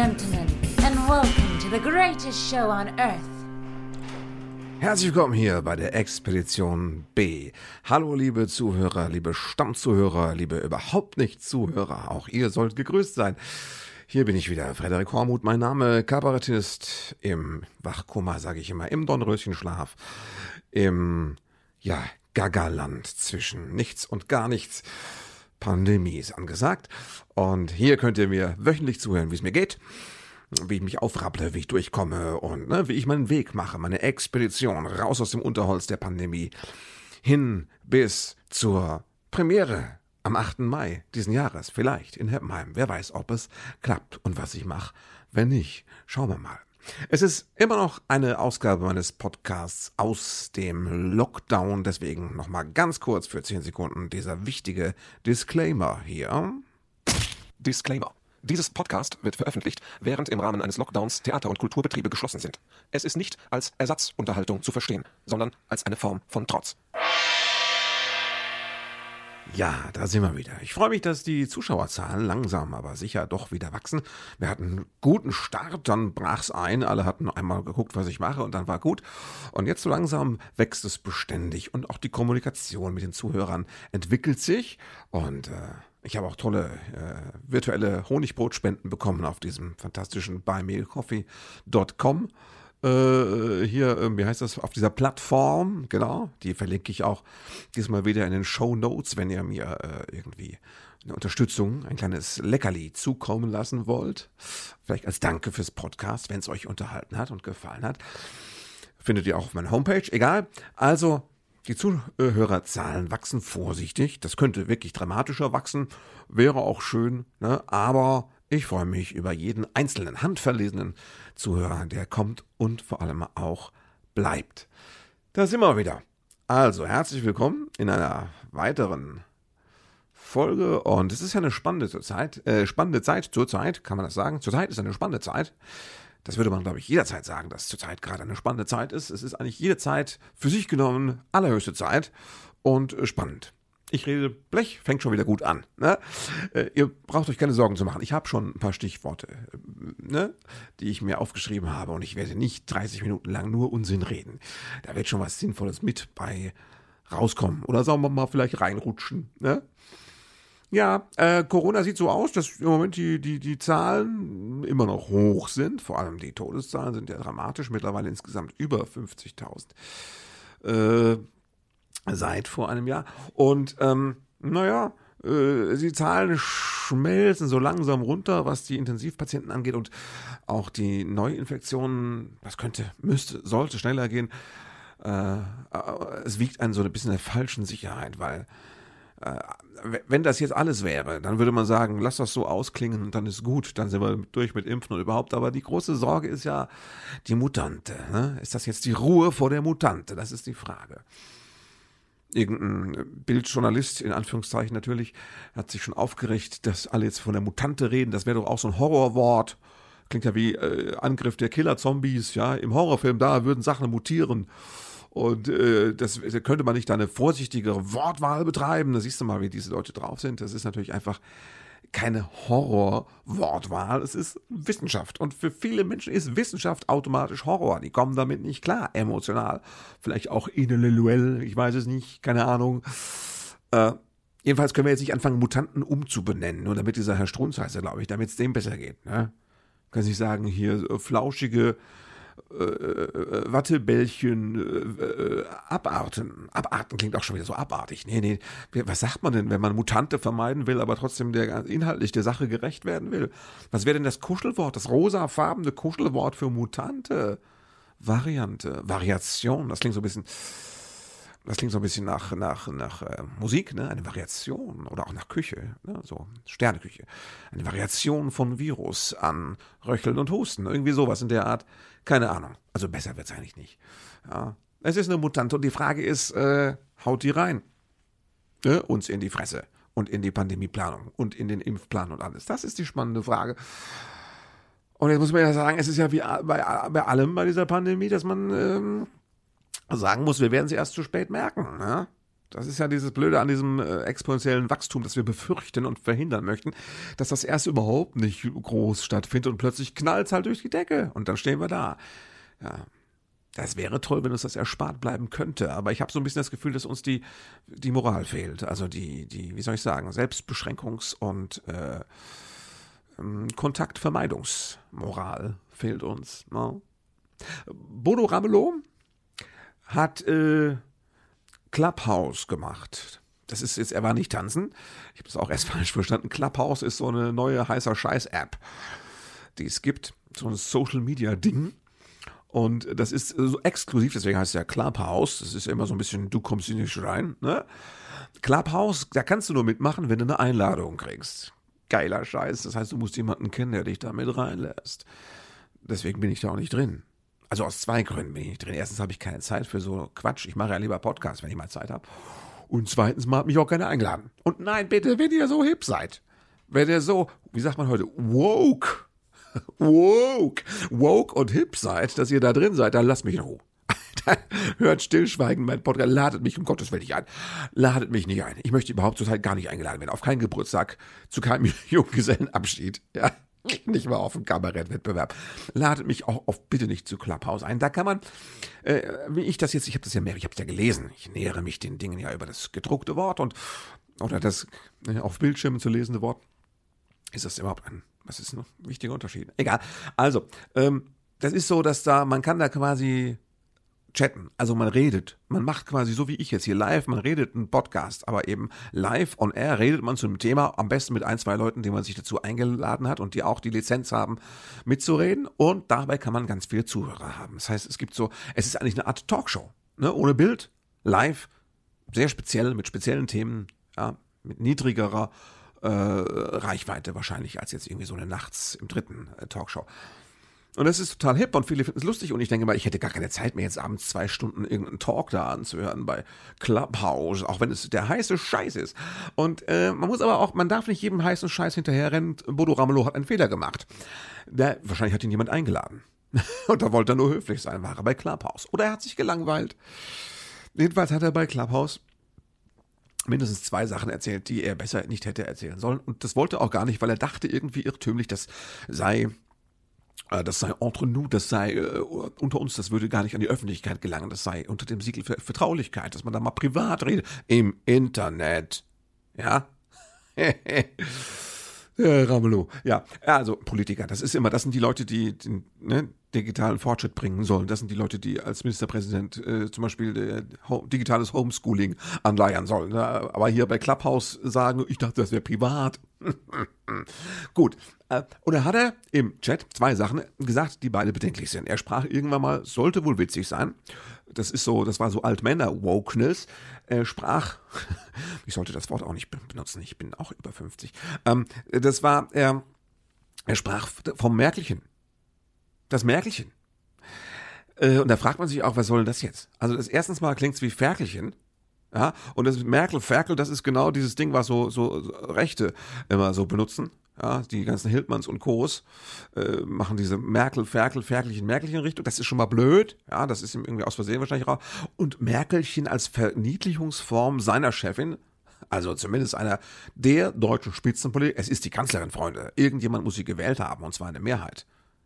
gentlemen, and welcome to the greatest show on earth. Herzlich willkommen hier bei der Expedition B. Hallo liebe Zuhörer, liebe Stammzuhörer, liebe überhaupt nicht Zuhörer, auch ihr sollt gegrüßt sein. Hier bin ich wieder, Frederik Hormuth, mein Name, Kabarettist im Wachkoma, sage ich immer, im Dornröschenschlaf, im, ja, Gagaland zwischen nichts und gar nichts. Pandemie ist angesagt. Und hier könnt ihr mir wöchentlich zuhören, wie es mir geht, wie ich mich aufrapple, wie ich durchkomme und ne, wie ich meinen Weg mache, meine Expedition raus aus dem Unterholz der Pandemie hin bis zur Premiere am 8. Mai diesen Jahres, vielleicht in Heppenheim. Wer weiß, ob es klappt und was ich mache. Wenn nicht, schauen wir mal. Es ist immer noch eine Ausgabe meines Podcasts aus dem Lockdown. Deswegen nochmal ganz kurz für 10 Sekunden dieser wichtige Disclaimer hier. Disclaimer. Dieses Podcast wird veröffentlicht, während im Rahmen eines Lockdowns Theater- und Kulturbetriebe geschlossen sind. Es ist nicht als Ersatzunterhaltung zu verstehen, sondern als eine Form von Trotz. Ja, da sind wir wieder. Ich freue mich, dass die Zuschauerzahlen langsam, aber sicher doch wieder wachsen. Wir hatten einen guten Start, dann brach's ein. Alle hatten einmal geguckt, was ich mache und dann war gut. Und jetzt so langsam wächst es beständig und auch die Kommunikation mit den Zuhörern entwickelt sich. Und äh, ich habe auch tolle äh, virtuelle Honigbrotspenden bekommen auf diesem fantastischen buymeacoffee.com äh, hier, äh, wie heißt das, auf dieser Plattform, genau, die verlinke ich auch diesmal wieder in den Show Notes, wenn ihr mir äh, irgendwie eine Unterstützung, ein kleines Leckerli zukommen lassen wollt. Vielleicht als Danke fürs Podcast, wenn es euch unterhalten hat und gefallen hat. Findet ihr auch auf meiner Homepage, egal. Also, die Zuhörerzahlen wachsen vorsichtig. Das könnte wirklich dramatischer wachsen, wäre auch schön, ne? aber ich freue mich über jeden einzelnen handverlesenen Zuhörer, der kommt und vor allem auch bleibt. Da sind wir wieder. Also, herzlich willkommen in einer weiteren Folge und es ist ja eine spannende Zeit, äh, spannende Zeit zur Zeit, kann man das sagen? Zur Zeit ist eine spannende Zeit. Das würde man, glaube ich, jederzeit sagen, dass zurzeit gerade eine spannende Zeit ist. Es ist eigentlich jede Zeit für sich genommen allerhöchste Zeit und spannend. Ich rede Blech, fängt schon wieder gut an. Ne? Äh, ihr braucht euch keine Sorgen zu machen. Ich habe schon ein paar Stichworte, äh, ne, die ich mir aufgeschrieben habe und ich werde nicht 30 Minuten lang nur Unsinn reden. Da wird schon was Sinnvolles mit bei rauskommen. Oder sagen wir mal vielleicht reinrutschen. Ne? Ja, äh, Corona sieht so aus, dass im Moment die, die, die Zahlen immer noch hoch sind. Vor allem die Todeszahlen sind ja dramatisch. Mittlerweile insgesamt über 50.000. Äh, seit vor einem Jahr. Und ähm, naja, äh, die Zahlen schmelzen so langsam runter, was die Intensivpatienten angeht und auch die Neuinfektionen, was könnte, müsste, sollte schneller gehen. Äh, es wiegt einen so ein bisschen der falschen Sicherheit, weil äh, wenn das jetzt alles wäre, dann würde man sagen, lass das so ausklingen und dann ist gut, dann sind wir durch mit Impfen und überhaupt. Aber die große Sorge ist ja die Mutante. Ne? Ist das jetzt die Ruhe vor der Mutante? Das ist die Frage irgendein Bildjournalist, in Anführungszeichen natürlich, hat sich schon aufgeregt, dass alle jetzt von der Mutante reden. Das wäre doch auch so ein Horrorwort. Klingt ja wie äh, Angriff der Killer-Zombies, ja. Im Horrorfilm, da würden Sachen mutieren. Und äh, das da könnte man nicht da eine vorsichtigere Wortwahl betreiben. Da siehst du mal, wie diese Leute drauf sind. Das ist natürlich einfach keine Horror-Wortwahl, es ist Wissenschaft. Und für viele Menschen ist Wissenschaft automatisch Horror. Die kommen damit nicht klar, emotional. Vielleicht auch intellektuell, ich weiß es nicht, keine Ahnung. Äh, jedenfalls können wir jetzt nicht anfangen, Mutanten umzubenennen, nur damit dieser Herr Strunz heißt, glaube ich, damit es dem besser geht. Ne? Kann sich sagen, hier flauschige äh, äh, Wattebällchen äh, äh, abarten. Abarten klingt auch schon wieder so abartig. Nee, nee. Was sagt man denn, wenn man Mutante vermeiden will, aber trotzdem der, inhaltlich der Sache gerecht werden will? Was wäre denn das Kuschelwort, das rosafarbene Kuschelwort für Mutante? Variante, Variation, das klingt so ein bisschen. Das klingt so ein bisschen nach, nach, nach äh, Musik, ne? Eine Variation oder auch nach Küche, ne? so Sterneküche. Eine Variation von Virus an Röcheln und Husten. Irgendwie sowas in der Art. Keine Ahnung. Also besser wird es eigentlich nicht. Ja. Es ist eine Mutante und die Frage ist, äh, haut die rein? Ne? Uns in die Fresse und in die Pandemieplanung und in den Impfplan und alles. Das ist die spannende Frage. Und jetzt muss man ja sagen, es ist ja wie bei, bei allem bei dieser Pandemie, dass man ähm, sagen muss, wir werden sie erst zu spät merken. Ne? Das ist ja dieses Blöde an diesem äh, exponentiellen Wachstum, das wir befürchten und verhindern möchten, dass das erst überhaupt nicht groß stattfindet und plötzlich knallt es halt durch die Decke und dann stehen wir da. Ja. Das wäre toll, wenn uns das erspart bleiben könnte, aber ich habe so ein bisschen das Gefühl, dass uns die, die Moral fehlt. Also die, die, wie soll ich sagen, Selbstbeschränkungs- und äh, ähm, Kontaktvermeidungsmoral fehlt uns. Ne? Bodo Ramelow hat äh, Clubhouse gemacht. Das ist jetzt, er war nicht tanzen. Ich habe das auch erst falsch verstanden. Clubhouse ist so eine neue heißer Scheiß-App, die es gibt. So ein Social-Media-Ding. Und das ist so exklusiv, deswegen heißt es ja Clubhouse. Das ist immer so ein bisschen, du kommst hier nicht rein. Ne? Clubhouse, da kannst du nur mitmachen, wenn du eine Einladung kriegst. Geiler Scheiß. Das heißt, du musst jemanden kennen, der dich da mit reinlässt. Deswegen bin ich da auch nicht drin. Also aus zwei Gründen bin ich drin. Erstens habe ich keine Zeit für so Quatsch. Ich mache ja lieber Podcasts, wenn ich mal Zeit habe. Und zweitens mal hat mich auch keiner eingeladen. Und nein, bitte, wenn ihr so hip seid, wenn ihr so, wie sagt man heute, woke, woke, woke und hip seid, dass ihr da drin seid, dann lasst mich in Ruhe. Hört stillschweigend mein Podcast. Ladet mich um Gottes Willen nicht ein. Ladet mich nicht ein. Ich möchte überhaupt zurzeit gar nicht eingeladen werden. Auf keinen Geburtstag, zu keinem Junggesellenabschied. Ja. Nicht mal auf einen Kabarettwettbewerb. Ladet mich auch auf bitte nicht zu Clubhouse ein. Da kann man, äh, wie ich das jetzt, ich habe das ja mehr, ich habe es ja gelesen. Ich nähere mich den Dingen ja über das gedruckte Wort und oder das äh, auf Bildschirmen zu lesende Wort. Ist das überhaupt ein, was ist ein wichtiger Unterschied? Egal. Also, ähm, das ist so, dass da, man kann da quasi chatten. Also man redet. Man macht quasi so wie ich jetzt hier live, man redet einen Podcast, aber eben live on air redet man zu einem Thema, am besten mit ein, zwei Leuten, die man sich dazu eingeladen hat und die auch die Lizenz haben, mitzureden. Und dabei kann man ganz viele Zuhörer haben. Das heißt, es gibt so, es ist eigentlich eine Art Talkshow, ne? ohne Bild, live, sehr speziell, mit speziellen Themen, ja, mit niedrigerer äh, Reichweite wahrscheinlich als jetzt irgendwie so eine Nachts im dritten äh, Talkshow. Und das ist total hip und viele finden es lustig und ich denke mal, ich hätte gar keine Zeit mehr, jetzt abends zwei Stunden irgendeinen Talk da anzuhören bei Clubhouse, auch wenn es der heiße Scheiß ist. Und äh, man muss aber auch, man darf nicht jedem heißen Scheiß hinterherrennen. Bodo Ramelow hat einen Fehler gemacht. Der, wahrscheinlich hat ihn jemand eingeladen. und da wollte er nur höflich sein, war er bei Clubhouse. Oder er hat sich gelangweilt. Jedenfalls hat er bei Clubhouse mindestens zwei Sachen erzählt, die er besser nicht hätte erzählen sollen. Und das wollte er auch gar nicht, weil er dachte irgendwie irrtümlich, das sei das sei entre nous, das sei äh, unter uns, das würde gar nicht an die Öffentlichkeit gelangen, das sei unter dem Siegel für Vertraulichkeit, dass man da mal privat redet. Im Internet. Ja? Ramelow. Ja, also Politiker, das ist immer, das sind die Leute, die den ne, digitalen Fortschritt bringen sollen. Das sind die Leute, die als Ministerpräsident äh, zum Beispiel äh, ho digitales Homeschooling anleiern sollen. Ne? Aber hier bei Clubhouse sagen, ich dachte, das wäre privat. Gut. Äh, und da hat er im Chat zwei Sachen gesagt, die beide bedenklich sind. Er sprach irgendwann mal, sollte wohl witzig sein. Das ist so, das war so Altmänner-Wokeness. Er sprach, ich sollte das Wort auch nicht benutzen, ich bin auch über 50. Ähm, das war, er, er sprach vom Merkelchen. Das Merkelchen. Äh, und da fragt man sich auch, was soll denn das jetzt? Also das erstens mal klingt es wie Ferkelchen. Ja, und das Merkel, Ferkel, das ist genau dieses Ding, was so, so Rechte immer so benutzen. Ja, die ganzen Hildmanns und Co's äh, machen diese Merkel, Ferkel, Ferkelchen, Merkelchen Richtung. Das ist schon mal blöd. Ja, das ist ihm irgendwie aus Versehen wahrscheinlich auch. Und Merkelchen als Verniedlichungsform seiner Chefin, also zumindest einer der deutschen Spitzenpolitiker. Es ist die Kanzlerin, Freunde. Irgendjemand muss sie gewählt haben, und zwar eine Mehrheit.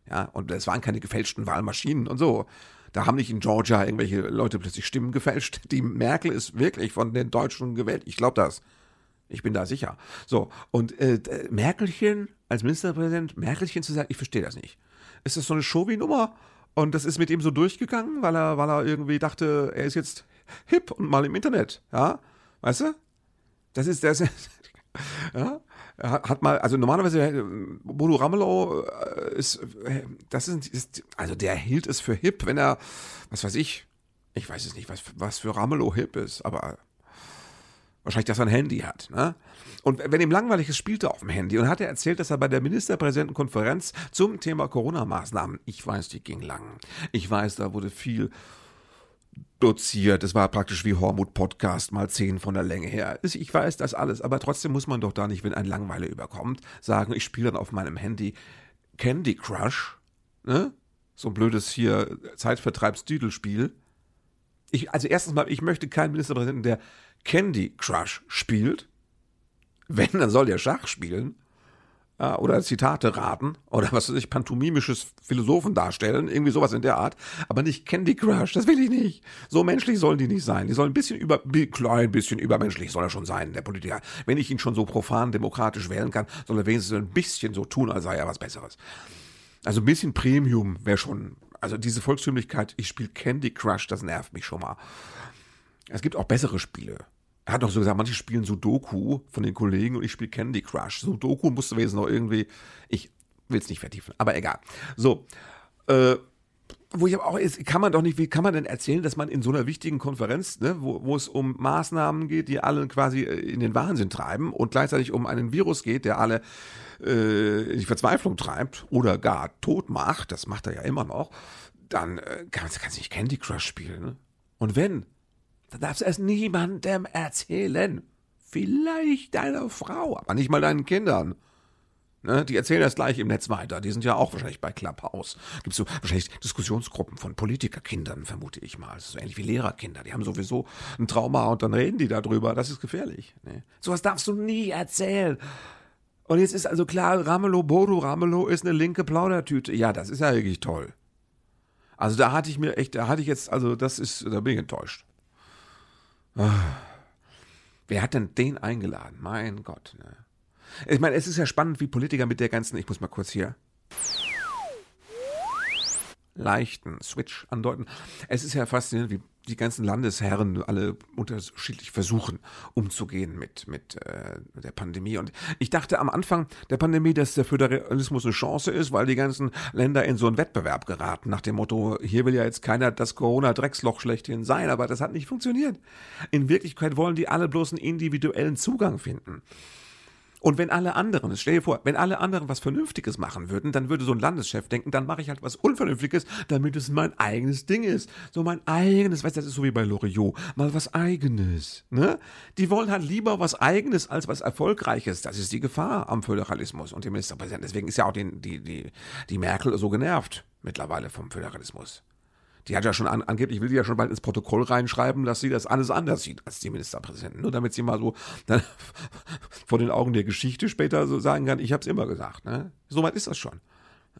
Ja, und es waren keine gefälschten Wahlmaschinen und so. Da haben nicht in Georgia irgendwelche Leute plötzlich Stimmen gefälscht. Die Merkel ist wirklich von den Deutschen gewählt. Ich glaube das. Ich bin da sicher. So, und äh, Merkelchen als Ministerpräsident, Merkelchen zu sagen, ich verstehe das nicht. Ist das so eine Showy-Nummer? Und das ist mit ihm so durchgegangen, weil er, weil er irgendwie dachte, er ist jetzt hip und mal im Internet. Ja, weißt du? Das ist, das ist, ja, hat mal, also normalerweise, äh, Bodo Ramelow äh, ist, äh, das ist, ist, also der hielt es für hip, wenn er, was weiß ich, ich weiß es nicht, was, was für Ramelow hip ist, aber Wahrscheinlich, dass er ein Handy hat. Ne? Und wenn ihm langweilig ist, spielt er auf dem Handy und hat er erzählt, dass er bei der Ministerpräsidentenkonferenz zum Thema Corona-Maßnahmen, ich weiß, die ging lang. Ich weiß, da wurde viel doziert. Es war praktisch wie Hormut Podcast mal zehn von der Länge her. Ich weiß das alles, aber trotzdem muss man doch da nicht, wenn ein Langweile überkommt, sagen, ich spiele dann auf meinem Handy Candy Crush, ne? So ein blödes hier Zeitvertreibsdüdelspiel Ich, also erstens mal, ich möchte keinen Ministerpräsidenten, der Candy Crush spielt. Wenn, dann soll der Schach spielen. Ja, oder Zitate raten oder was weiß ich, pantomimisches Philosophen darstellen, irgendwie sowas in der Art, aber nicht Candy Crush, das will ich nicht. So menschlich sollen die nicht sein. Die sollen ein bisschen über, klein bisschen übermenschlich soll er schon sein, der Politiker. Wenn ich ihn schon so profan demokratisch wählen kann, soll er wenigstens ein bisschen so tun, als sei er was Besseres. Also ein bisschen Premium wäre schon, also diese Volkstümlichkeit, ich spiele Candy Crush, das nervt mich schon mal. Es gibt auch bessere Spiele. Er hat noch so gesagt, manche spielen Sudoku von den Kollegen und ich spiele Candy Crush. Sudoku musste wenigstens noch irgendwie, ich will es nicht vertiefen, aber egal. So, äh, wo ich aber auch ist, kann man doch nicht, wie kann man denn erzählen, dass man in so einer wichtigen Konferenz, ne, wo, wo es um Maßnahmen geht, die alle quasi äh, in den Wahnsinn treiben und gleichzeitig um einen Virus geht, der alle äh, in die Verzweiflung treibt oder gar tot macht, das macht er ja immer noch, dann äh, kannst du nicht Candy Crush spielen. Ne? Und wenn, dann darfst du es niemandem erzählen. Vielleicht deiner Frau, aber nicht mal deinen Kindern. Ne, die erzählen das gleich im Netz weiter. Die sind ja auch wahrscheinlich bei Clubhouse. Gibt so wahrscheinlich Diskussionsgruppen von Politikerkindern, vermute ich mal. so ähnlich wie Lehrerkinder. Die haben sowieso ein Trauma und dann reden die darüber. Das ist gefährlich. Ne? Sowas darfst du nie erzählen. Und jetzt ist also klar, Ramelow, Bodo Ramelow ist eine linke Plaudertüte. Ja, das ist ja wirklich toll. Also da hatte ich mir echt, da hatte ich jetzt, also das ist, da bin ich enttäuscht. Wer hat denn den eingeladen? Mein Gott. Ne? Ich meine, es ist ja spannend, wie Politiker mit der ganzen, ich muss mal kurz hier leichten Switch andeuten. Es ist ja faszinierend, wie die ganzen Landesherren alle unterschiedlich versuchen, umzugehen mit, mit äh, der Pandemie. Und ich dachte am Anfang der Pandemie, dass der Föderalismus eine Chance ist, weil die ganzen Länder in so einen Wettbewerb geraten, nach dem Motto, hier will ja jetzt keiner das Corona-Drecksloch schlechthin sein, aber das hat nicht funktioniert. In Wirklichkeit wollen die alle bloß einen individuellen Zugang finden. Und wenn alle anderen, stell dir vor, wenn alle anderen was Vernünftiges machen würden, dann würde so ein Landeschef denken, dann mache ich halt was Unvernünftiges, damit es mein eigenes Ding ist. So mein eigenes, weißt du, das ist so wie bei Loriot, mal was eigenes. Ne? Die wollen halt lieber was eigenes als was Erfolgreiches. Das ist die Gefahr am Föderalismus und dem Ministerpräsidenten. Deswegen ist ja auch den, die, die, die Merkel so genervt mittlerweile vom Föderalismus. Die hat ja schon an, angeblich will sie ja schon bald ins Protokoll reinschreiben, dass sie das alles anders sieht als die Ministerpräsidenten. Nur damit sie mal so dann vor den Augen der Geschichte später so sagen kann, ich habe es immer gesagt. Ne? So weit ist das schon.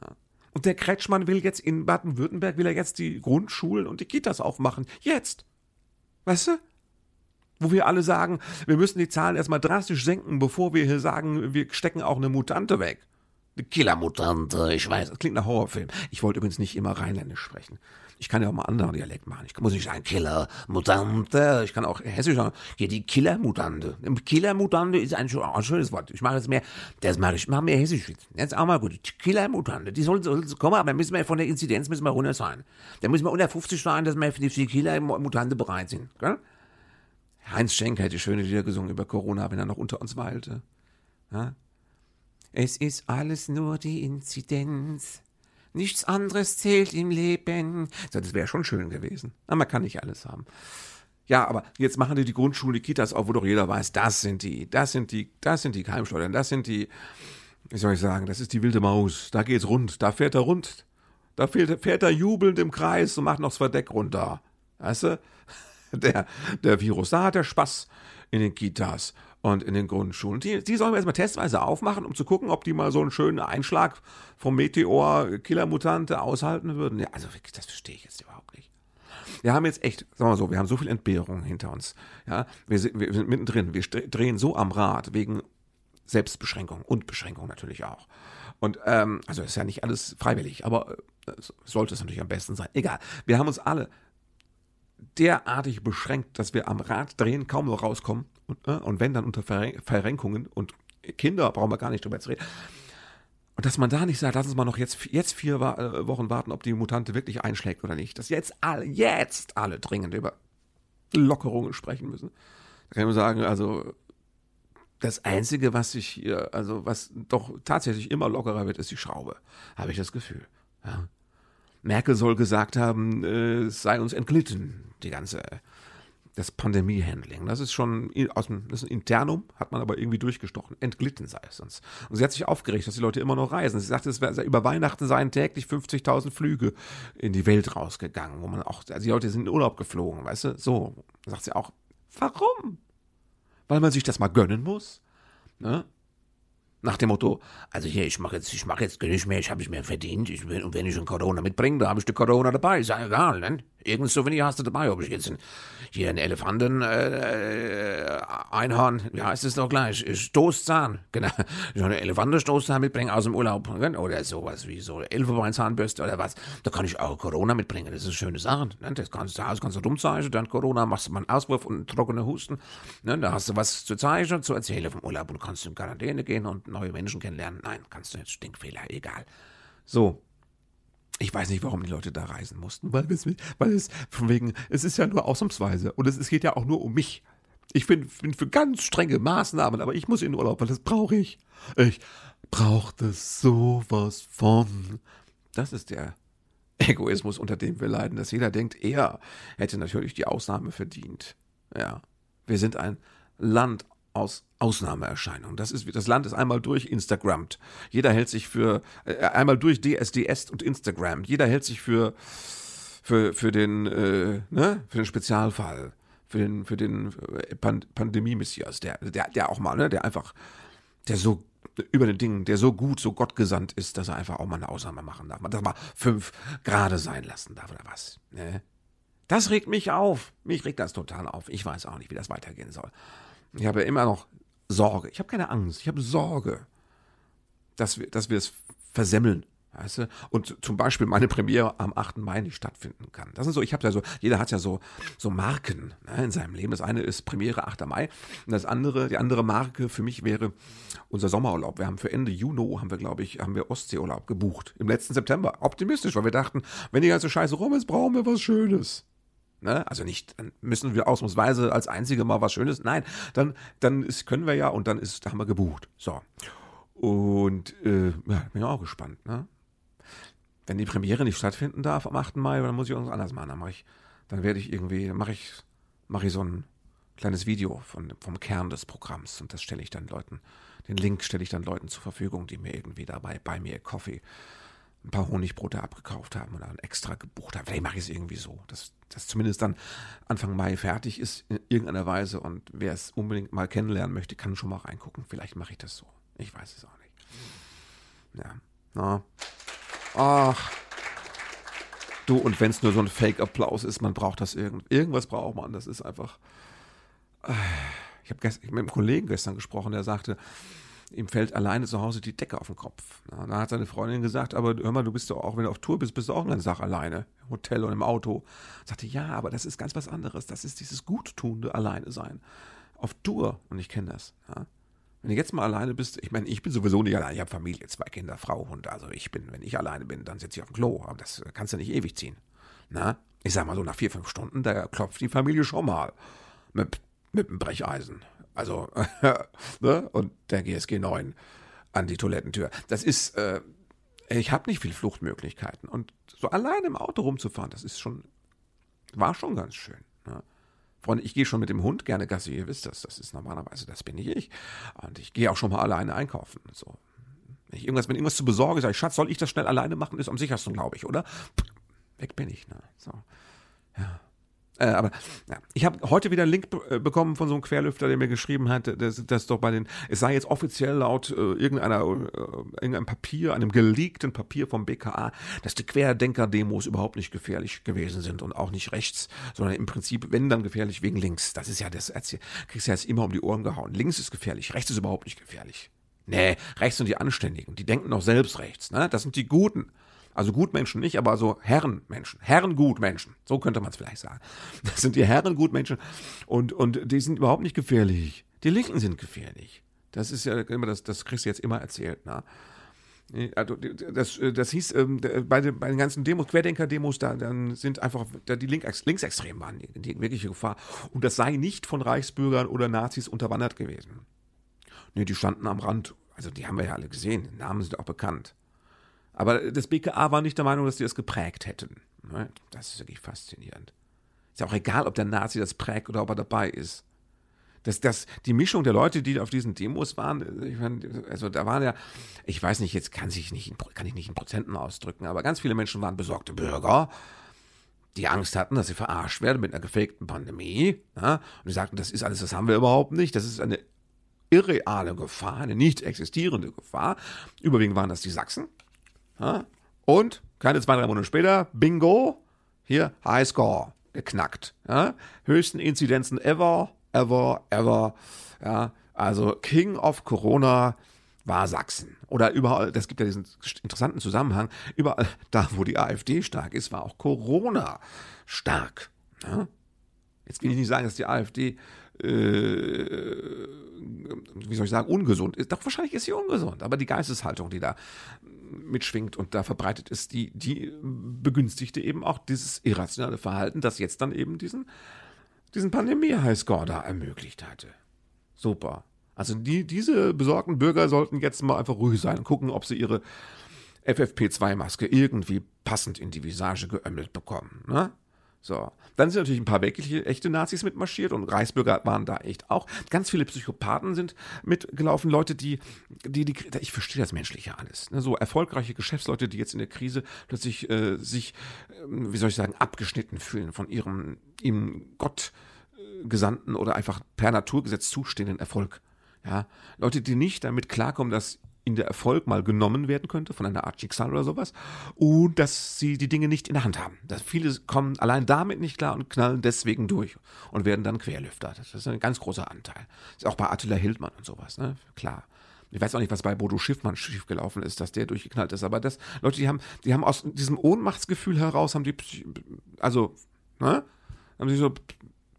Ja. Und der Kretschmann will jetzt in Baden-Württemberg, will er jetzt die Grundschulen und die Kitas aufmachen. Jetzt. Weißt du? Wo wir alle sagen, wir müssen die Zahlen erstmal drastisch senken, bevor wir hier sagen, wir stecken auch eine Mutante weg. Killermutante, ich weiß, das klingt nach Horrorfilm. Ich wollte übrigens nicht immer rheinländisch sprechen. Ich kann ja auch mal anderen Dialekt machen. Ich muss nicht sagen Killer, Mutante. Ich kann auch hessisch sagen. Hier die Killermutante. Killermutante ist ein, ein, schönes Wort. Ich mache jetzt mehr, das mache ich, mache mehr hessisch. Jetzt auch mal gut. Killermutante. Die soll, soll kommen, aber müssen wir von der Inzidenz müssen wir runter sein. Da müssen wir unter 50 sein, dass wir für die Killermutante bereit sind. Gell? Heinz Schenk hätte schöne Lieder gesungen über Corona, wenn er noch unter uns weilte. Ja? Es ist alles nur die Inzidenz. Nichts anderes zählt im Leben. Das wäre schon schön gewesen. Aber man kann nicht alles haben. Ja, aber jetzt machen die die Grundschule, die Kitas auf, wo doch jeder weiß, das sind die, das sind die, das sind die Keimschleudern, das sind die, wie soll ich sagen, das ist die wilde Maus. Da geht's rund, da fährt er rund. Da fährt, fährt er jubelnd im Kreis und macht noch das Verdeck runter. Weißt du? Der, der Virus, da hat er Spaß in den Kitas und in den Grundschulen. Die, die sollen wir jetzt mal testweise aufmachen, um zu gucken, ob die mal so einen schönen Einschlag vom Meteor Killermutante aushalten würden. Ja, also wirklich, das verstehe ich jetzt überhaupt nicht. Wir haben jetzt echt, sagen wir so, wir haben so viel Entbehrung hinter uns. Ja, wir sind, wir sind mittendrin, wir drehen so am Rad wegen Selbstbeschränkung und Beschränkung natürlich auch. Und ähm, also ist ja nicht alles freiwillig, aber äh, sollte es natürlich am besten sein. Egal. Wir haben uns alle derartig beschränkt, dass wir am Rad drehen kaum noch rauskommen. Und, äh, und wenn dann unter Verrenkungen und Kinder brauchen wir gar nicht drüber zu reden. Und dass man da nicht sagt, lass uns mal noch jetzt, jetzt vier äh, Wochen warten, ob die Mutante wirklich einschlägt oder nicht. Dass jetzt alle, jetzt alle dringend über Lockerungen sprechen müssen. Da kann man sagen, also das Einzige, was sich hier, also was doch tatsächlich immer lockerer wird, ist die Schraube. Habe ich das Gefühl. Ja. Merkel soll gesagt haben, äh, es sei uns entglitten, die ganze das Pandemie-Handling. Das ist schon aus dem, das ist ein Internum, hat man aber irgendwie durchgestochen. Entglitten sei es sonst. Und sie hat sich aufgeregt, dass die Leute immer noch reisen. Sie sagte, es wäre, über Weihnachten seien täglich 50.000 Flüge in die Welt rausgegangen, wo man auch, also die Leute sind in Urlaub geflogen, weißt du? So, sagt sie auch, warum? Weil man sich das mal gönnen muss. Ne? Nach dem Motto, also hier, ich mache jetzt, ich mache jetzt nicht mehr, ich habe es mir verdient. Ich, und wenn ich ein Corona mitbringe, da habe ich die Corona dabei. Ist ja egal, ne? Irgendein Souvenir hast du dabei, ob ich jetzt ein, hier ein Elefanten, äh, äh, Einhorn, wie heißt es doch gleich? Stoßzahn, genau. So eine Elefantenstoßzahn mitbringen aus dem Urlaub. Oder sowas wie so Elfenbeinzahnbürste oder was. Da kann ich auch Corona mitbringen. Das ist eine schöne Sache. Ne? Das kannst du zu Hause kannst du rumzeichnen, dann Corona, machst du mal einen Auswurf und einen trockenen Husten. Ne? Da hast du was zu zeichnen, zu erzählen vom Urlaub und kannst in Quarantäne gehen und neue Menschen kennenlernen. Nein, kannst du nicht. Stinkfehler, egal. So, ich weiß nicht, warum die Leute da reisen mussten, weil es, weil es von wegen, es ist ja nur ausnahmsweise und es, es geht ja auch nur um mich. Ich bin, bin für ganz strenge Maßnahmen, aber ich muss in Urlaub, weil das brauche ich. Ich brauche das sowas von. Das ist der Egoismus, unter dem wir leiden, dass jeder denkt, er hätte natürlich die Ausnahme verdient. Ja, wir sind ein Land aus Ausnahmeerscheinungen. Das, ist, das Land ist einmal durch Instagrammt. Jeder hält sich für, äh, einmal durch DSDS und Instagram. Jeder hält sich für, für, für, den, äh, ne, für den Spezialfall, für den, für den äh, Pand Pandemie-Messias, der, der, der auch mal, ne, der einfach, der so über den Dingen, der so gut, so gottgesandt ist, dass er einfach auch mal eine Ausnahme machen darf. Dass er mal fünf Grade sein lassen darf oder was. Ne? Das regt mich auf. Mich regt das total auf. Ich weiß auch nicht, wie das weitergehen soll. Ich habe immer noch Sorge. Ich habe keine Angst. Ich habe Sorge, dass wir, dass wir es versemmeln. Weißt du? Und zum Beispiel meine Premiere am 8. Mai nicht stattfinden kann. Das sind so, ich habe ja so, jeder hat ja so, so Marken ne, in seinem Leben. Das eine ist Premiere 8. Mai und das andere, die andere Marke für mich wäre unser Sommerurlaub. Wir haben für Ende Juni, haben wir, glaube ich, haben wir Ostseeurlaub gebucht. Im letzten September. Optimistisch, weil wir dachten, wenn die ganze Scheiße rum ist, brauchen wir was Schönes. Ne? Also nicht, dann müssen wir ausnahmsweise als Einzige mal was Schönes. Nein, dann, dann ist, können wir ja und dann ist, haben wir gebucht. So. Und äh, ja, bin ich auch gespannt, ne? Wenn die Premiere nicht stattfinden darf am 8. Mai, dann muss ich irgendwas anderes machen. Dann mache ich, dann werde ich irgendwie, mache ich, mache ich so ein kleines Video von, vom Kern des Programms und das stelle ich dann Leuten, den Link stelle ich dann Leuten zur Verfügung, die mir irgendwie dabei bei mir Kaffee ein paar Honigbrote abgekauft haben oder ein extra gebucht haben. Vielleicht mache ich es irgendwie so, dass das zumindest dann Anfang Mai fertig ist in irgendeiner Weise und wer es unbedingt mal kennenlernen möchte, kann schon mal reingucken. Vielleicht mache ich das so. Ich weiß es auch nicht. Ja. Na. Ach. Du, und wenn es nur so ein Fake-Applaus ist, man braucht das irgend irgendwas braucht man. Das ist einfach. Äh, ich habe mit einem Kollegen gestern gesprochen, der sagte, ihm fällt alleine zu Hause die Decke auf den Kopf. Na, da hat seine Freundin gesagt, aber hör mal, du bist doch auch, wenn du auf Tour bist, bist du auch einen Tag alleine, im Hotel und im Auto. Sagte, ja, aber das ist ganz was anderes. Das ist dieses guttunde Alleine sein. Auf Tour, und ich kenne das. Ja. Wenn du jetzt mal alleine bist, ich meine, ich bin sowieso nicht alleine, ich habe Familie, zwei Kinder, Frau, Hund. Also ich bin, wenn ich alleine bin, dann sitze ich auf dem Klo. Aber das kannst du nicht ewig ziehen. Na? Ich sag mal so, nach vier, fünf Stunden, da klopft die Familie schon mal. Mit, mit dem Brecheisen. Also, ne? Und der GSG 9 an die Toilettentür. Das ist, äh, ich habe nicht viel Fluchtmöglichkeiten. Und so allein im Auto rumzufahren, das ist schon, war schon ganz schön. Ne? Freunde, ich gehe schon mit dem Hund gerne Gassi, ihr wisst das. Das ist normalerweise, das bin ich. Und ich gehe auch schon mal alleine einkaufen. So. Wenn ich irgendwas, wenn irgendwas zu besorgen, sage ich, Schatz, soll ich das schnell alleine machen? Ist am sichersten, glaube ich, oder? Weg bin ich. Ne? So. Äh, aber ja, ich habe heute wieder einen Link äh, bekommen von so einem Querlüfter, der mir geschrieben hat, dass, dass doch bei den, es sei jetzt offiziell laut äh, irgendeiner, äh, irgendeinem Papier, einem geleakten Papier vom BKA, dass die Querdenker-Demos überhaupt nicht gefährlich gewesen sind und auch nicht rechts, sondern im Prinzip, wenn dann gefährlich, wegen links. Das ist ja das, kriegst du ja jetzt immer um die Ohren gehauen. Links ist gefährlich, rechts ist überhaupt nicht gefährlich. Nee, rechts sind die Anständigen, die denken noch selbst rechts, ne? Das sind die Guten. Also Gutmenschen nicht, aber so Herrenmenschen. Herrengutmenschen. So könnte man es vielleicht sagen. Das sind die Herrengutmenschen. Und, und die sind überhaupt nicht gefährlich. Die Linken sind gefährlich. Das ist ja immer, das, das kriegst du jetzt immer erzählt, na. Also das, das hieß, ähm, bei, den, bei den ganzen Demos, Querdenker-Demos, da dann sind einfach da die Link, Linksextremen waren die, die wirkliche Gefahr. Und das sei nicht von Reichsbürgern oder Nazis unterwandert gewesen. Nee, die standen am Rand. Also die haben wir ja alle gesehen. Namen sind auch bekannt. Aber das BKA war nicht der Meinung, dass die das geprägt hätten. Ne? Das ist wirklich faszinierend. Ist ja auch egal, ob der Nazi das prägt oder ob er dabei ist. Das, das, die Mischung der Leute, die auf diesen Demos waren, ich meine, also da waren ja, ich weiß nicht, jetzt kann, sich nicht, kann ich nicht in Prozenten ausdrücken, aber ganz viele Menschen waren besorgte Bürger, die Angst hatten, dass sie verarscht werden mit einer gefakten Pandemie. Ja, und die sagten, das ist alles, das haben wir überhaupt nicht. Das ist eine irreale Gefahr, eine nicht existierende Gefahr. Überwiegend waren das die Sachsen. Und keine zwei, drei Monate später, bingo, hier Highscore geknackt. Ja, höchsten Inzidenzen ever, ever, ever. Ja, also King of Corona war Sachsen. Oder überall, das gibt ja diesen interessanten Zusammenhang, überall da, wo die AfD stark ist, war auch Corona stark. Ja? Jetzt will ich nicht sagen, dass die AfD, äh, wie soll ich sagen, ungesund ist. Doch wahrscheinlich ist sie ungesund, aber die Geisteshaltung, die da mitschwingt und da verbreitet ist, die, die begünstigte eben auch dieses irrationale Verhalten, das jetzt dann eben diesen, diesen Pandemie-Highscore da ermöglicht hatte. Super. Also die, diese besorgten Bürger sollten jetzt mal einfach ruhig sein gucken, ob sie ihre FFP2-Maske irgendwie passend in die Visage geömmelt bekommen. Ne? So. Dann sind natürlich ein paar wirkliche echte Nazis mitmarschiert und Reichsbürger waren da echt auch. Ganz viele Psychopathen sind mitgelaufen, Leute, die, die, die ich verstehe das Menschliche alles. Ne? So erfolgreiche Geschäftsleute, die jetzt in der Krise plötzlich äh, sich, äh, wie soll ich sagen, abgeschnitten fühlen von ihrem, ihm Gott äh, gesandten oder einfach per Naturgesetz zustehenden Erfolg. Ja, Leute, die nicht damit klarkommen, dass ihnen der Erfolg mal genommen werden könnte von einer Art Schicksal oder sowas und dass sie die Dinge nicht in der Hand haben. Dass viele kommen allein damit nicht klar und knallen deswegen durch und werden dann Querlüfter. Das ist ein ganz großer Anteil. Das ist auch bei Attila Hildmann und sowas, ne? Klar. Ich weiß auch nicht, was bei Bodo Schiffmann schiefgelaufen ist, dass der durchgeknallt ist, aber das, Leute, die haben, die haben aus diesem Ohnmachtsgefühl heraus, haben die, also, ne? Haben sie so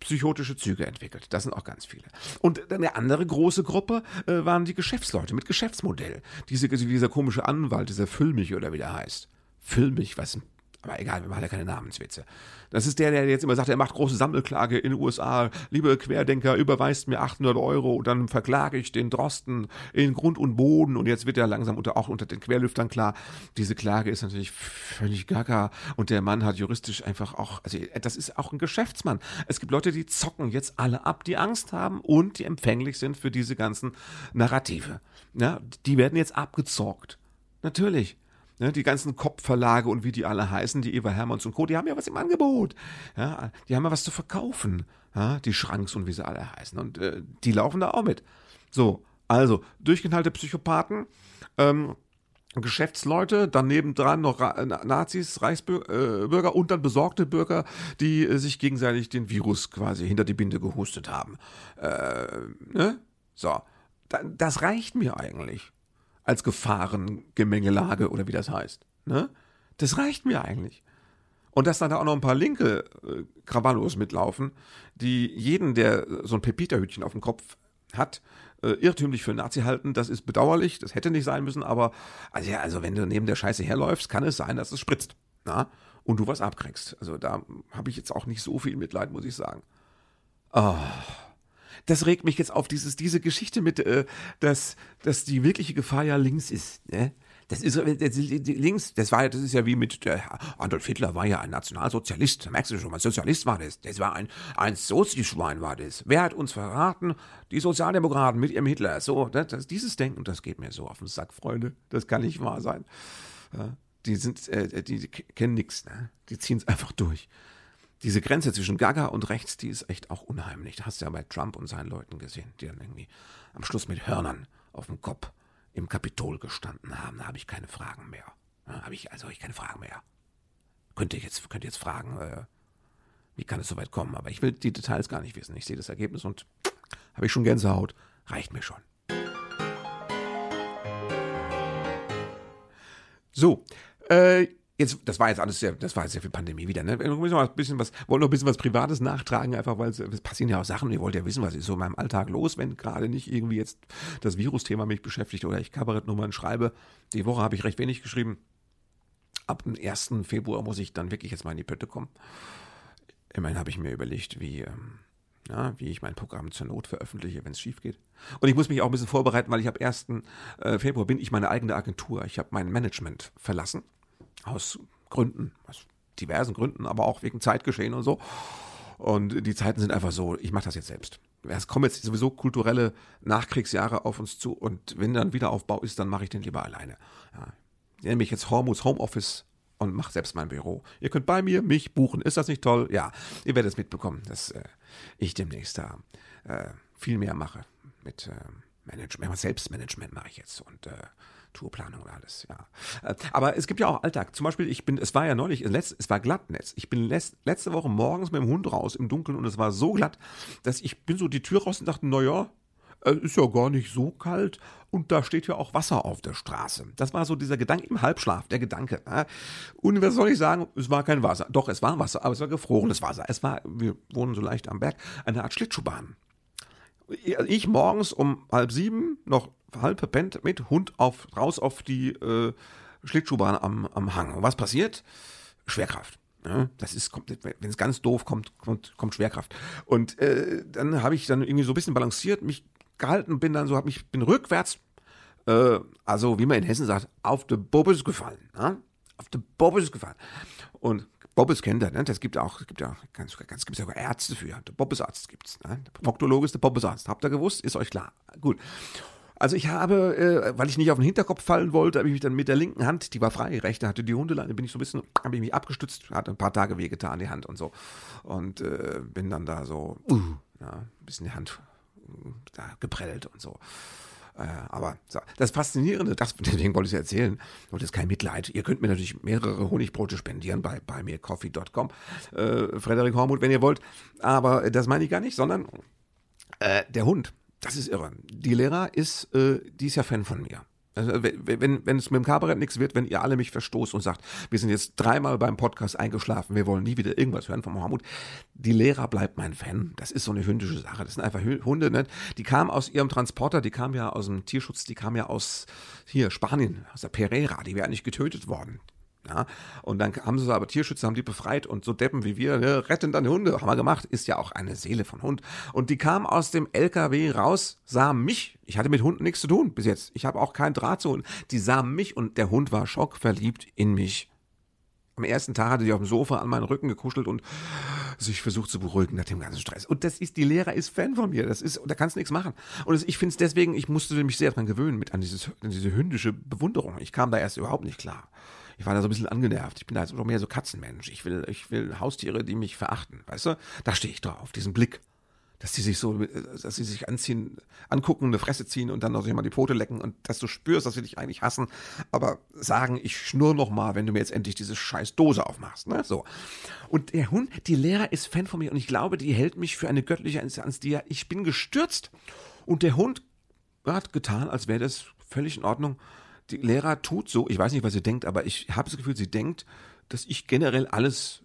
psychotische Züge entwickelt. Das sind auch ganz viele. Und eine andere große Gruppe äh, waren die Geschäftsleute mit Geschäftsmodell. Diese, dieser komische Anwalt, dieser Füllmich oder wie der heißt. Füllmich, was ein aber egal, wir machen ja keine Namenswitze. Das ist der, der jetzt immer sagt, er macht große Sammelklage in den USA. Liebe Querdenker, überweist mir 800 Euro und dann verklage ich den Drosten in Grund und Boden. Und jetzt wird er langsam unter, auch unter den Querlüftern klar. Diese Klage ist natürlich völlig gaga. Und der Mann hat juristisch einfach auch, also das ist auch ein Geschäftsmann. Es gibt Leute, die zocken jetzt alle ab, die Angst haben und die empfänglich sind für diese ganzen Narrative. Ja, die werden jetzt abgezockt. Natürlich. Ne, die ganzen Kopfverlage und wie die alle heißen, die Eva Hermanns und Co., die haben ja was im Angebot. Ja, die haben ja was zu verkaufen. Ja, die Schranks und wie sie alle heißen. Und äh, die laufen da auch mit. So, also, durchgeknallte Psychopathen, ähm, Geschäftsleute, dann nebendran noch Ra Nazis, Reichsbürger äh, und dann besorgte Bürger, die äh, sich gegenseitig den Virus quasi hinter die Binde gehustet haben. Äh, ne? So, da, das reicht mir eigentlich als Gefahrengemengelage oder wie das heißt. Ne? Das reicht mir eigentlich. Und dass dann da auch noch ein paar linke äh, Krawallos mitlaufen, die jeden, der so ein Pepita-Hütchen auf dem Kopf hat, äh, irrtümlich für Nazi halten, das ist bedauerlich, das hätte nicht sein müssen, aber also ja, also wenn du neben der Scheiße herläufst, kann es sein, dass es spritzt. Na? Und du was abkriegst. Also da habe ich jetzt auch nicht so viel Mitleid, muss ich sagen. Oh das regt mich jetzt auf, dieses, diese Geschichte mit, äh, dass, dass die wirkliche Gefahr ja links ist. Ne? Das ist das, links, das war das ist ja wie mit der Adolf Hitler war ja ein Nationalsozialist, merkst du schon mal, Sozialist war das. Das war ein, ein Sozischwein war das. Wer hat uns verraten? Die Sozialdemokraten mit ihrem Hitler. So, das, das, dieses Denken, das geht mir so auf den Sack, Freunde. Das kann nicht wahr sein. Ja, die sind, äh, die, die kennen nichts, ne? Die ziehen es einfach durch diese Grenze zwischen Gaga und rechts, die ist echt auch unheimlich. Das hast du ja bei Trump und seinen Leuten gesehen, die dann irgendwie am Schluss mit Hörnern auf dem Kopf im Kapitol gestanden haben. Da habe ich keine Fragen mehr. Da habe ich, also habe ich keine Fragen mehr. Könnt ihr jetzt, könnt ihr jetzt fragen, äh, wie kann es so weit kommen? Aber ich will die Details gar nicht wissen. Ich sehe das Ergebnis und habe ich schon Gänsehaut. Reicht mir schon. So, äh, Jetzt, das war jetzt alles sehr, das war jetzt sehr viel Pandemie wieder, ne? Wir müssen noch ein bisschen was, wollen noch ein bisschen was Privates nachtragen, einfach weil es, passieren ja auch Sachen. Ihr wollt ja wissen, was ist so in meinem Alltag los, wenn gerade nicht irgendwie jetzt das Virusthema mich beschäftigt oder ich Kabarettnummern schreibe. Die Woche habe ich recht wenig geschrieben. Ab dem 1. Februar muss ich dann wirklich jetzt mal in die Pötte kommen. Immerhin habe ich mir überlegt, wie, ähm, ja, wie ich mein Programm zur Not veröffentliche, wenn es schief geht. Und ich muss mich auch ein bisschen vorbereiten, weil ich ab 1. Äh, Februar bin ich meine eigene Agentur. Ich habe mein Management verlassen aus Gründen, aus diversen Gründen, aber auch wegen Zeitgeschehen und so. Und die Zeiten sind einfach so, ich mache das jetzt selbst. Es kommen jetzt sowieso kulturelle Nachkriegsjahre auf uns zu und wenn dann Wiederaufbau ist, dann mache ich den lieber alleine. Ja. Ich nenne mich jetzt Hormuts Homeoffice und mache selbst mein Büro. Ihr könnt bei mir mich buchen. Ist das nicht toll? Ja, ihr werdet es mitbekommen, dass äh, ich demnächst da äh, viel mehr mache mit äh, Management, Selbstmanagement mache ich jetzt und äh, Tourplanung und alles, ja. Äh, aber es gibt ja auch Alltag. Zum Beispiel, ich bin, es war ja neulich, es war Glattnetz. Ich bin letzte Woche morgens mit dem Hund raus im Dunkeln und es war so glatt, dass ich bin so die Tür raus und dachte, naja, es ist ja gar nicht so kalt und da steht ja auch Wasser auf der Straße. Das war so dieser Gedanke im Halbschlaf, der Gedanke. Und was soll ich sagen? Es war kein Wasser. Doch, es war Wasser, aber es war gefrorenes Wasser. Es war, wir wohnen so leicht am Berg, eine Art Schlittschuhbahn. Ich morgens um halb sieben noch halb verpennt mit Hund auf, raus auf die äh, Schlittschuhbahn am, am Hang. Und was passiert? Schwerkraft. Ja, das ist, wenn es ganz doof kommt, kommt, kommt Schwerkraft. Und äh, dann habe ich dann irgendwie so ein bisschen balanciert, mich gehalten, bin dann so, hab mich, bin rückwärts, äh, also wie man in Hessen sagt, auf de Bobbes gefallen. Ja? Auf de Bobbes gefallen. Und Bobbes kennt er, ne? Das gibt auch, gibt ja ganz, ganz gibt sogar Ärzte für. Der Bobbesarzt gibt's. Ne? Der Proktologe ist der Bobbesarzt. Habt ihr gewusst? Ist euch klar? Gut. Also ich habe, äh, weil ich nicht auf den Hinterkopf fallen wollte, habe ich mich dann mit der linken Hand, die war frei, rechte hatte die Hundeleine, bin ich so ein bisschen, habe ich mich abgestützt, hatte ein paar Tage wehgetan, die Hand und so. Und äh, bin dann da so, uh, ja, ein bisschen die Hand uh, da geprellt und so. Äh, aber das Faszinierende, das, deswegen wollte ich es erzählen, und das ist kein Mitleid. Ihr könnt mir natürlich mehrere Honigbrote spendieren bei, bei mir coffee.com, äh, Frederik Hormuth, wenn ihr wollt. Aber das meine ich gar nicht, sondern äh, der Hund, das ist irre. Die Lehrer ist, äh, die ist ja Fan von mir. Also, wenn, wenn es mit dem Kabarett nichts wird, wenn ihr alle mich verstoßt und sagt, wir sind jetzt dreimal beim Podcast eingeschlafen, wir wollen nie wieder irgendwas hören von Mohammed. Die Lehrer bleibt mein Fan. Das ist so eine hündische Sache. Das sind einfach Hunde, ne? Die kamen aus ihrem Transporter, die kamen ja aus dem Tierschutz, die kamen ja aus hier Spanien, aus der Pereira, die wäre eigentlich getötet worden. Ja, und dann haben sie aber Tierschützer, haben die befreit und so Deppen wie wir, ne, retten dann Hunde, haben wir gemacht, ist ja auch eine Seele von Hund. Und die kam aus dem LKW raus, sah mich, ich hatte mit Hunden nichts zu tun bis jetzt, ich habe auch keinen Draht zu Hunden, die sah mich und der Hund war schockverliebt in mich. Am ersten Tag hatte sie auf dem Sofa an meinen Rücken gekuschelt und sich versucht zu beruhigen nach dem ganzen Stress. Und das ist, die Lehrer ist Fan von mir. Das ist, da kannst du nichts machen. Und ich finde es deswegen, ich musste mich sehr dran gewöhnen mit an, dieses, an diese hündische Bewunderung. Ich kam da erst überhaupt nicht klar ich war da so ein bisschen angenervt. Ich bin da jetzt auch mehr so Katzenmensch. Ich will, ich will Haustiere, die mich verachten, weißt du? Da stehe ich drauf, diesen Blick. Dass die sich so, dass sie sich anziehen, angucken, eine Fresse ziehen und dann noch mal die Pfote lecken und dass du spürst, dass sie dich eigentlich hassen, aber sagen, ich schnurr noch mal, wenn du mir jetzt endlich diese scheiß Dose aufmachst, ne? So. Und der Hund, die Lehrer ist Fan von mir und ich glaube, die hält mich für eine göttliche Instanz, die ja, ich bin gestürzt und der Hund hat getan, als wäre das völlig in Ordnung die Lehrer tut so, ich weiß nicht, was sie denkt, aber ich habe das Gefühl, sie denkt, dass ich generell alles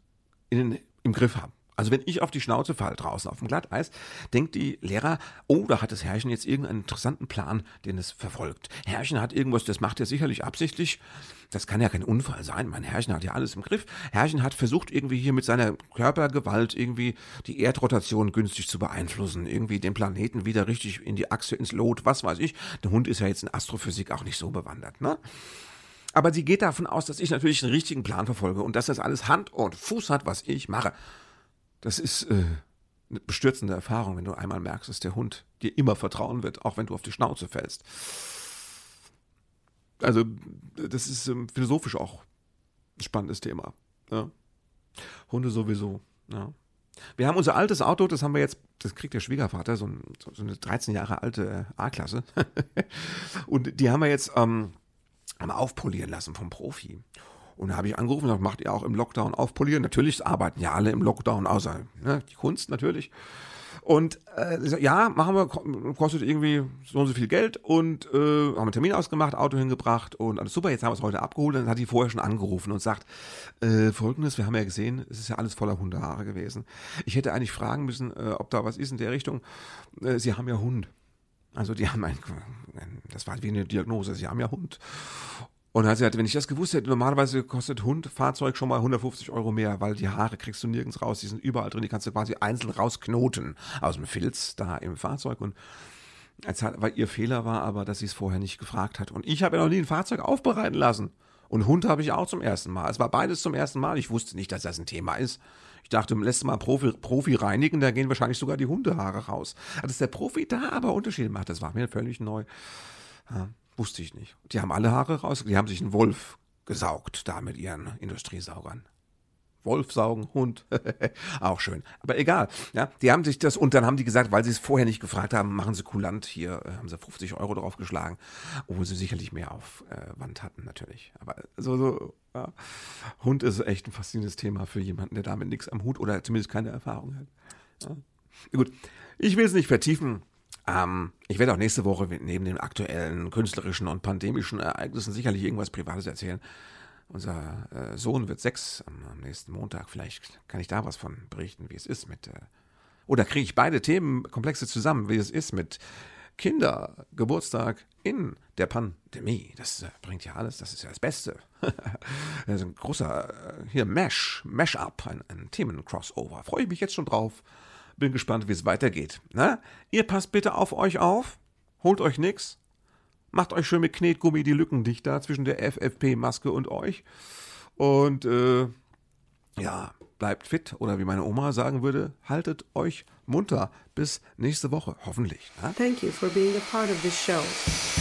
in, im Griff habe. Also wenn ich auf die Schnauze falle draußen auf dem Glatteis, denkt die Lehrer, oh, da hat das Herrchen jetzt irgendeinen interessanten Plan, den es verfolgt. Herrchen hat irgendwas, das macht er sicherlich absichtlich. Das kann ja kein Unfall sein. Mein Herrchen hat ja alles im Griff. Herrchen hat versucht, irgendwie hier mit seiner Körpergewalt irgendwie die Erdrotation günstig zu beeinflussen. Irgendwie den Planeten wieder richtig in die Achse, ins Lot, was weiß ich. Der Hund ist ja jetzt in Astrophysik auch nicht so bewandert, ne? Aber sie geht davon aus, dass ich natürlich einen richtigen Plan verfolge und dass das alles Hand und Fuß hat, was ich mache. Das ist äh, eine bestürzende Erfahrung, wenn du einmal merkst, dass der Hund dir immer vertrauen wird, auch wenn du auf die Schnauze fällst. Also, das ist ähm, philosophisch auch ein spannendes Thema. Ja. Hunde sowieso. Ja. Wir haben unser altes Auto, das haben wir jetzt, das kriegt der Schwiegervater, so, ein, so eine 13 Jahre alte äh, A-Klasse. und die haben wir jetzt ähm, aufpolieren lassen vom Profi. Und da habe ich angerufen und gesagt, macht ihr auch im Lockdown aufpolieren? Natürlich arbeiten ja alle im Lockdown, außer ne, die Kunst natürlich. Und äh, ja, machen wir, kostet irgendwie so und so viel Geld und äh, haben einen Termin ausgemacht, Auto hingebracht und alles super, jetzt haben wir es heute abgeholt. Dann hat die vorher schon angerufen und sagt, äh, folgendes, wir haben ja gesehen, es ist ja alles voller Hundehaare gewesen. Ich hätte eigentlich fragen müssen, äh, ob da was ist in der Richtung. Äh, Sie haben ja Hund. Also die haben ein, das war wie eine Diagnose, sie haben ja Hund. Und hat sie gesagt, wenn ich das gewusst hätte, normalerweise kostet Hund, Fahrzeug schon mal 150 Euro mehr, weil die Haare kriegst du nirgends raus, die sind überall drin, die kannst du quasi einzeln rausknoten aus dem Filz da im Fahrzeug. Und als weil ihr Fehler war aber, dass sie es vorher nicht gefragt hat. Und ich habe ja noch nie ein Fahrzeug aufbereiten lassen. Und Hund habe ich auch zum ersten Mal. Es war beides zum ersten Mal. Ich wusste nicht, dass das ein Thema ist. Ich dachte, lässt Mal Profi, Profi reinigen, da gehen wahrscheinlich sogar die Hundehaare raus. Dass der Profi da aber Unterschiede macht, das war mir völlig neu. Ja, wusste ich nicht. Die haben alle Haare raus, die haben sich einen Wolf gesaugt, da mit ihren Industriesaugern. Wolf saugen, Hund, auch schön. Aber egal, ja, die haben sich das, und dann haben die gesagt, weil sie es vorher nicht gefragt haben, machen sie kulant, hier äh, haben sie 50 Euro drauf geschlagen, obwohl sie sicherlich mehr auf äh, Wand hatten, natürlich. Aber so, so, ja. Hund ist echt ein faszinierendes Thema für jemanden, der damit nichts am Hut oder zumindest keine Erfahrung hat. Ja. Gut, ich will es nicht vertiefen. Ähm, ich werde auch nächste Woche neben den aktuellen künstlerischen und pandemischen Ereignissen sicherlich irgendwas Privates erzählen. Unser äh, Sohn wird sechs am, am, nächsten Montag. Vielleicht kann ich da was von berichten, wie es ist mit. Äh, oder kriege ich beide Themenkomplexe zusammen, wie es ist mit Kindergeburtstag in der Pandemie. Das äh, bringt ja alles, das ist ja das Beste. das ist ein großer, äh, hier Mesh, Mesh-Up, ein, ein Themen-Crossover. Freue ich mich jetzt schon drauf. Bin gespannt, wie es weitergeht. Na? Ihr passt bitte auf euch auf, holt euch nichts, Macht euch schön mit Knetgummi die Lücken dicht da zwischen der FFP-Maske und euch. Und äh, ja, bleibt fit oder wie meine Oma sagen würde, haltet euch munter bis nächste Woche, hoffentlich. Ne? Thank you for being a part of this show.